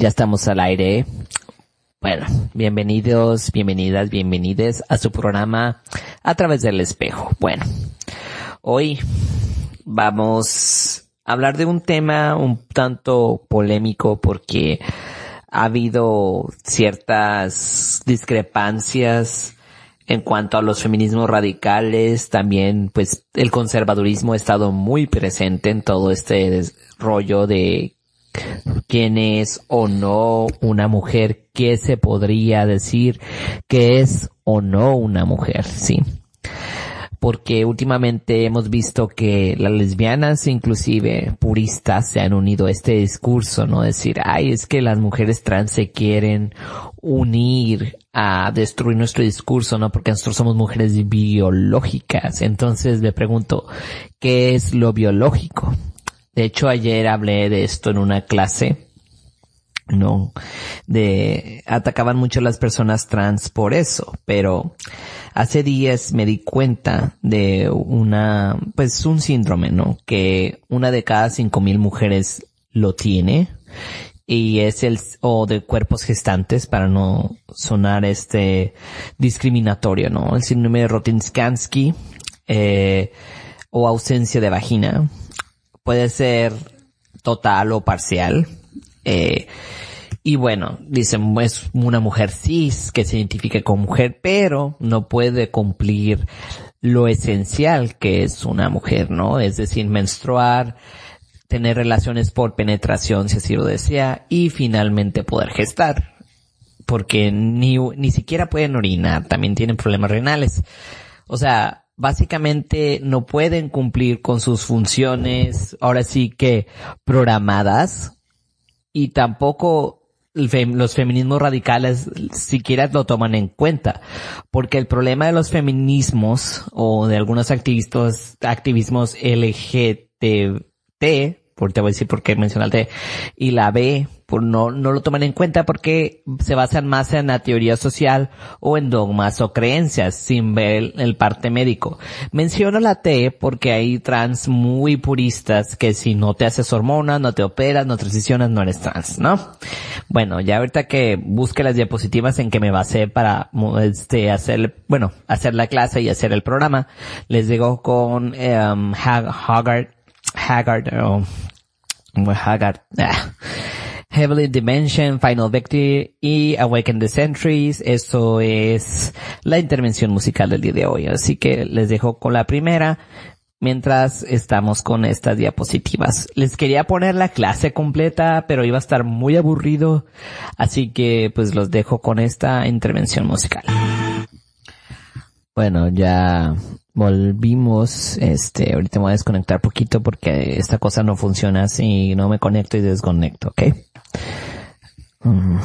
Ya estamos al aire. Bueno, bienvenidos, bienvenidas, bienvenides a su programa a través del espejo. Bueno, hoy vamos a hablar de un tema un tanto polémico porque ha habido ciertas discrepancias en cuanto a los feminismos radicales, también pues el conservadurismo ha estado muy presente en todo este rollo de quién es o no una mujer, qué se podría decir que es o no una mujer, sí. Porque últimamente hemos visto que las lesbianas, inclusive puristas, se han unido a este discurso, ¿no? Decir, ay, es que las mujeres trans se quieren unir a destruir nuestro discurso, ¿no? Porque nosotros somos mujeres biológicas. Entonces me pregunto, ¿qué es lo biológico? De hecho, ayer hablé de esto en una clase, ¿no? De, atacaban mucho a las personas trans por eso, pero hace días me di cuenta de una, pues un síndrome, ¿no? Que una de cada cinco mil mujeres lo tiene y es el, o de cuerpos gestantes para no sonar este discriminatorio, ¿no? El síndrome de Rotinskansky, eh, o ausencia de vagina. Puede ser total o parcial. Eh, y bueno, dicen, es una mujer cis que se identifica como mujer, pero no puede cumplir lo esencial que es una mujer, ¿no? Es decir, menstruar, tener relaciones por penetración si así lo desea y finalmente poder gestar. Porque ni, ni siquiera pueden orinar, también tienen problemas renales. O sea, básicamente no pueden cumplir con sus funciones, ahora sí que programadas, y tampoco los feminismos radicales siquiera lo toman en cuenta, porque el problema de los feminismos o de algunos activistas, activismos LGBT, por te voy a decir por qué mencionaste, y la B, por no, no lo toman en cuenta porque se basan más en la teoría social o en dogmas o creencias sin ver el, parte médico. Menciono la T porque hay trans muy puristas que si no te haces hormonas, no te operas, no transicionas, no eres trans, ¿no? Bueno, ya ahorita que busque las diapositivas en que me basé para, este, hacer, bueno, hacer la clase y hacer el programa, les digo con, um, Haggard, oh, Haggard, ah. Heavily Dimension, Final Victory y Awaken the Centuries. Eso es la intervención musical del día de hoy. Así que les dejo con la primera mientras estamos con estas diapositivas. Les quería poner la clase completa, pero iba a estar muy aburrido. Así que pues los dejo con esta intervención musical. Bueno, ya volvimos, este, ahorita me voy a desconectar poquito porque esta cosa no funciona si no me conecto y desconecto, ¿ok? Mm.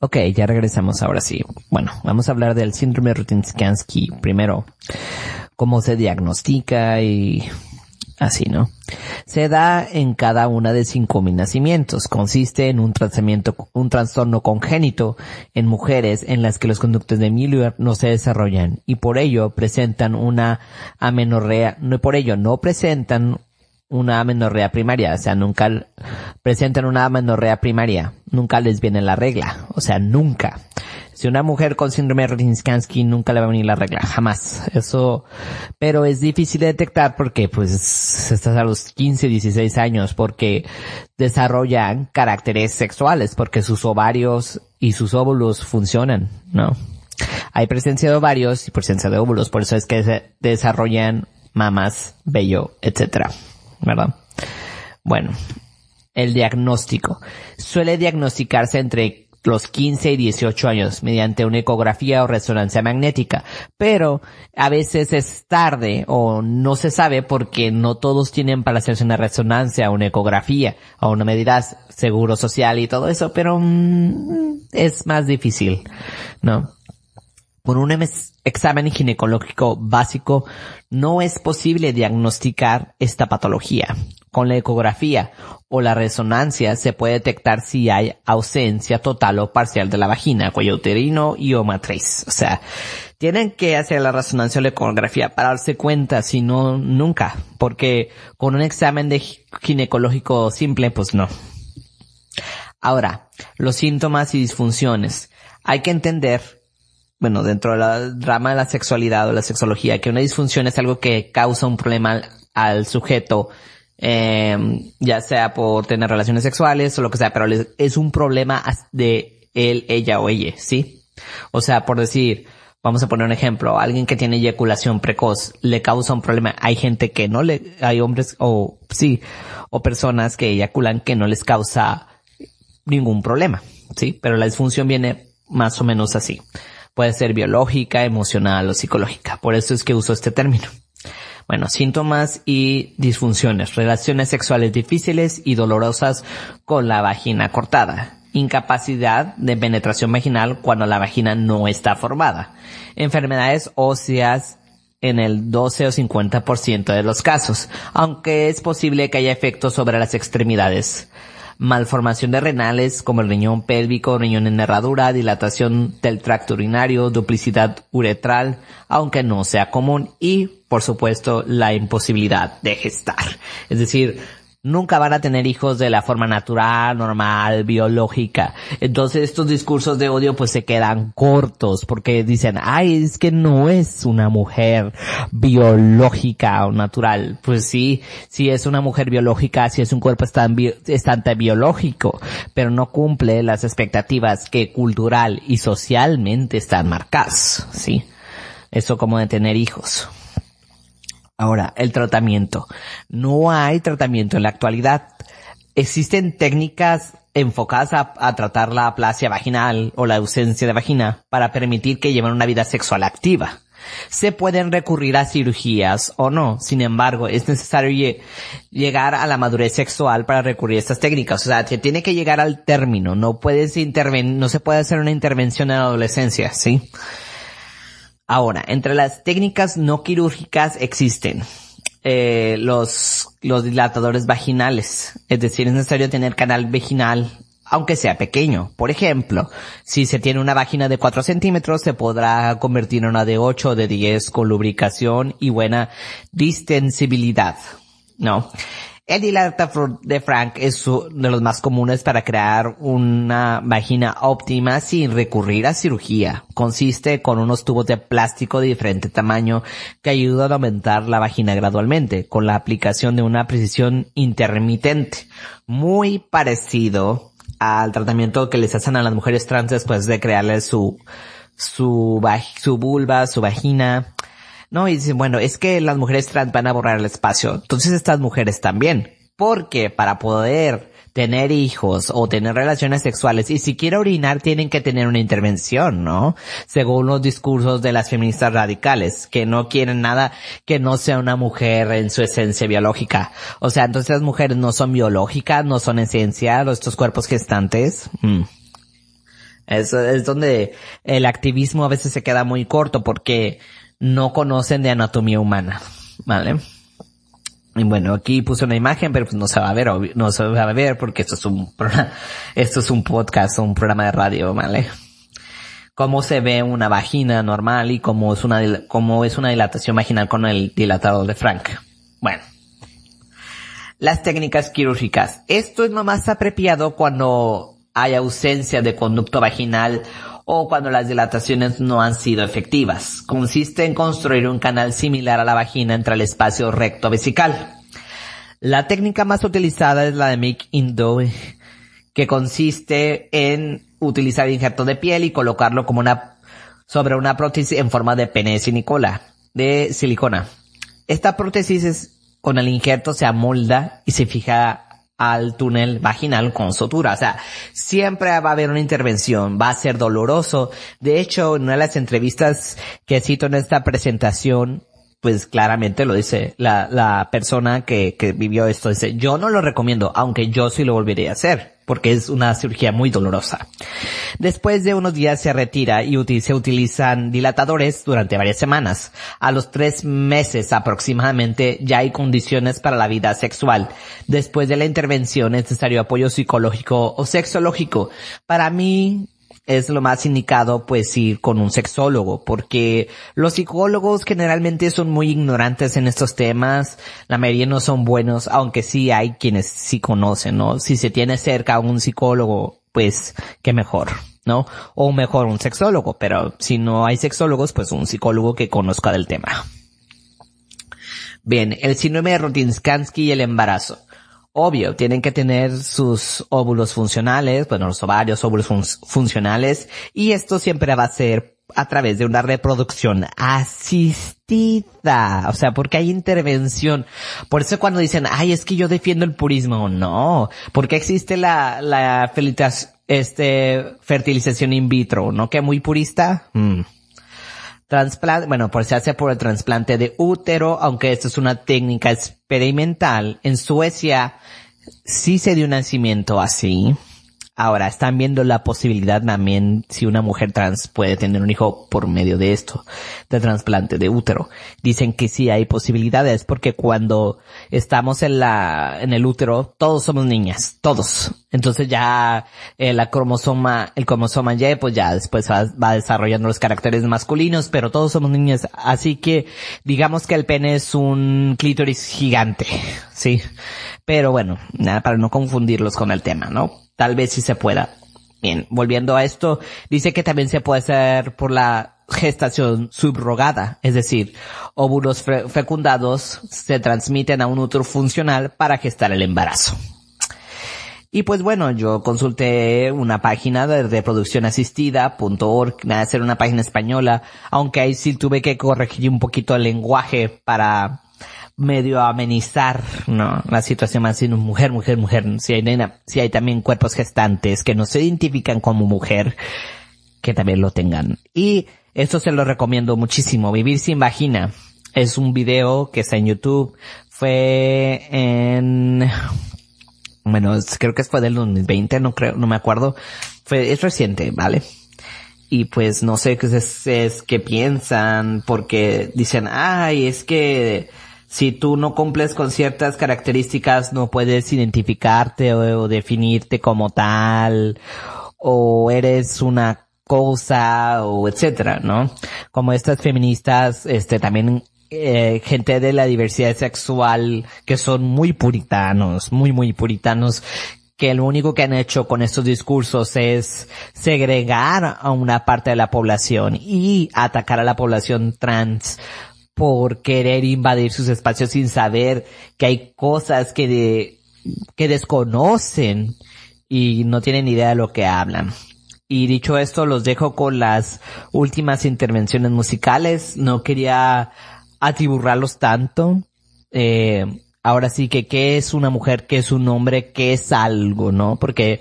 Ok, ya regresamos ahora sí. Bueno, vamos a hablar del síndrome Rutinsky primero. Cómo se diagnostica y así, ¿no? Se da en cada una de cinco mil nacimientos. Consiste en un un trastorno congénito en mujeres en las que los conductos de Miller no se desarrollan y por ello presentan una amenorrea, no por ello no presentan una amenorrea primaria, o sea, nunca presentan una amenorrea primaria, nunca les viene la regla, o sea, nunca. Si una mujer con síndrome de Rodinsky nunca le va a venir la regla, jamás. Eso, pero es difícil de detectar porque pues estás a los 15, 16 años porque desarrollan caracteres sexuales porque sus ovarios y sus óvulos funcionan, ¿no? Hay presencia de ovarios y presencia de óvulos, por eso es que se desarrollan mamas, vello, etcétera, ¿verdad? Bueno, el diagnóstico. Suele diagnosticarse entre los 15 y 18 años mediante una ecografía o resonancia magnética, pero a veces es tarde o no se sabe porque no todos tienen para hacerse una resonancia, una ecografía o una medida seguro social y todo eso, pero mm, es más difícil, ¿no? Por un examen ginecológico básico no es posible diagnosticar esta patología. Con la ecografía o la resonancia se puede detectar si hay ausencia total o parcial de la vagina, cuello uterino y o matriz. O sea, tienen que hacer la resonancia o la ecografía para darse cuenta, si no, nunca, porque con un examen de ginecológico simple, pues no. Ahora, los síntomas y disfunciones. Hay que entender, bueno, dentro de la rama de la sexualidad o la sexología, que una disfunción es algo que causa un problema al, sujeto, eh, ya sea por tener relaciones sexuales o lo que sea, pero es un problema de él, ella o ella, ¿sí? O sea, por decir, Vamos a poner un ejemplo, alguien que tiene eyaculación precoz le causa un problema. Hay gente que no le, hay hombres o sí, o personas que eyaculan que no les causa ningún problema, sí, pero la disfunción viene más o menos así. Puede ser biológica, emocional o psicológica. Por eso es que uso este término. Bueno, síntomas y disfunciones, relaciones sexuales difíciles y dolorosas con la vagina cortada, incapacidad de penetración vaginal cuando la vagina no está formada, enfermedades óseas en el 12 o 50% de los casos, aunque es posible que haya efectos sobre las extremidades. Malformación de renales como el riñón pélvico, riñón en herradura, dilatación del tracto urinario, duplicidad uretral, aunque no sea común, y, por supuesto, la imposibilidad de gestar. Es decir, nunca van a tener hijos de la forma natural, normal, biológica. Entonces estos discursos de odio pues se quedan cortos porque dicen, ay, es que no es una mujer biológica o natural. Pues sí, sí es una mujer biológica, sí es un cuerpo estante biológico, pero no cumple las expectativas que cultural y socialmente están marcadas, ¿sí? Eso como de tener hijos. Ahora, el tratamiento. No hay tratamiento en la actualidad. Existen técnicas enfocadas a, tratar la aplasia vaginal o la ausencia de vagina para permitir que lleven una vida sexual activa. Se pueden recurrir a cirugías o no. Sin embargo, es necesario llegar a la madurez sexual para recurrir a estas técnicas. O sea, se tiene que llegar al término. No puedes intervenir, no se puede hacer una intervención en la adolescencia, ¿sí? Ahora, entre las técnicas no quirúrgicas existen eh, los, los dilatadores vaginales. Es decir, es necesario tener canal vaginal aunque sea pequeño. Por ejemplo, si se tiene una vagina de 4 centímetros, se podrá convertir en una de 8 o de 10 con lubricación y buena distensibilidad. ¿No? El dilatador de Frank es uno de los más comunes para crear una vagina óptima sin recurrir a cirugía. Consiste con unos tubos de plástico de diferente tamaño que ayudan a aumentar la vagina gradualmente con la aplicación de una precisión intermitente. Muy parecido al tratamiento que les hacen a las mujeres trans después de crearles su, su, su vulva, su vagina, no, y dicen, bueno, es que las mujeres trans van a borrar el espacio. Entonces estas mujeres también. Porque para poder tener hijos o tener relaciones sexuales y si quiere orinar tienen que tener una intervención, ¿no? Según los discursos de las feministas radicales, que no quieren nada que no sea una mujer en su esencia biológica. O sea, entonces las mujeres no son biológicas, no son esencia, estos cuerpos gestantes. Mm. Es donde el activismo a veces se queda muy corto porque no conocen de anatomía humana, ¿vale? Y bueno, aquí puse una imagen, pero pues no se va a ver, no se va a ver porque esto es un, esto es un podcast, un programa de radio, ¿vale? Cómo se ve una vagina normal y cómo es una, cómo es una dilatación vaginal con el dilatador de Frank. Bueno. Las técnicas quirúrgicas. Esto es lo más apropiado cuando hay ausencia de conducto vaginal o cuando las dilataciones no han sido efectivas. Consiste en construir un canal similar a la vagina entre el espacio recto vesical. La técnica más utilizada es la de Mick Indo, que consiste en utilizar injerto de piel y colocarlo como una, sobre una prótesis en forma de pene de silicona, de silicona. Esta prótesis es, con el injerto se amolda y se fija al túnel vaginal con sutura. O sea, siempre va a haber una intervención, va a ser doloroso. De hecho, en una de las entrevistas que cito en esta presentación, pues claramente lo dice la, la persona que, que vivió esto. Dice, yo no lo recomiendo, aunque yo sí lo volvería a hacer porque es una cirugía muy dolorosa. Después de unos días se retira y se utilizan dilatadores durante varias semanas. A los tres meses aproximadamente ya hay condiciones para la vida sexual. Después de la intervención es necesario apoyo psicológico o sexológico. Para mí, es lo más indicado pues ir con un sexólogo, porque los psicólogos generalmente son muy ignorantes en estos temas, la mayoría no son buenos, aunque sí hay quienes sí conocen, ¿no? Si se tiene cerca a un psicólogo, pues qué mejor. ¿no? O mejor un sexólogo, pero si no hay sexólogos, pues un psicólogo que conozca del tema. Bien, el síndrome de Rodinsky y el embarazo. Obvio, tienen que tener sus óvulos funcionales, bueno, los ovarios, óvulos funcionales, y esto siempre va a ser a través de una reproducción asistida. O sea, porque hay intervención. Por eso cuando dicen, ay, es que yo defiendo el purismo. No, porque existe la, la este, fertilización in vitro, ¿no? Que muy purista. Mm. Trasplante, bueno, por se hace por el trasplante de útero, aunque esto es una técnica experimental. En Suecia sí se dio un nacimiento así. Ahora, están viendo la posibilidad también si una mujer trans puede tener un hijo por medio de esto, de trasplante de útero. Dicen que sí hay posibilidades porque cuando estamos en la, en el útero, todos somos niñas, todos. Entonces ya eh, la cromosoma, el cromosoma Y, pues ya después va, va, desarrollando los caracteres masculinos, pero todos somos niñas. Así que digamos que el pene es un clítoris gigante, sí. Pero bueno, nada, para no confundirlos con el tema, ¿no? Tal vez sí se pueda. Bien, volviendo a esto, dice que también se puede hacer por la gestación subrogada, es decir, óvulos fecundados se transmiten a un útero funcional para gestar el embarazo. Y pues bueno, yo consulté una página de reproducción asistida.org, nada, hacer una página española, aunque ahí sí tuve que corregir un poquito el lenguaje para medio amenizar, ¿no? La situación más sino mujer, mujer, mujer. Si hay, si hay también cuerpos gestantes que no se identifican como mujer, que también lo tengan. Y esto se lo recomiendo muchísimo. Vivir sin vagina. Es un video que está en YouTube. Fue en, bueno, creo que fue del 2020, no creo, no me acuerdo. Fue, es reciente, ¿vale? y pues no sé qué es, es qué piensan porque dicen, ay, es que si tú no cumples con ciertas características no puedes identificarte o, definirte como tal o eres una cosa o etcétera, ¿no? Como estas feministas, este también eh, gente de la diversidad sexual que son muy puritanos, muy muy puritanos que lo único que han hecho con estos discursos es segregar a una parte de la población y atacar a la población trans por querer invadir sus espacios sin saber que hay cosas que, que desconocen y no tienen idea de lo que hablan. Y dicho esto, los dejo con las últimas intervenciones musicales. No quería atiburrarlos tanto. Eh, ahora sí que qué es una mujer, qué es un hombre, qué es algo, ¿no? Porque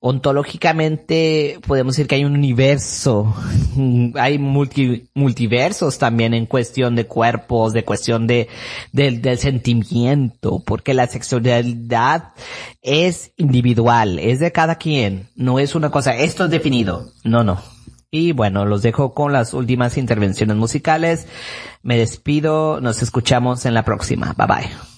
ontológicamente podemos decir que hay un universo, hay multiversos también en cuestión de cuerpos, de cuestión de, del sentimiento, porque la sexualidad es individual, es de cada quien, no es una cosa, esto es definido, no, no. Y bueno, los dejo con las últimas intervenciones musicales. Me despido, nos escuchamos en la próxima. Bye bye.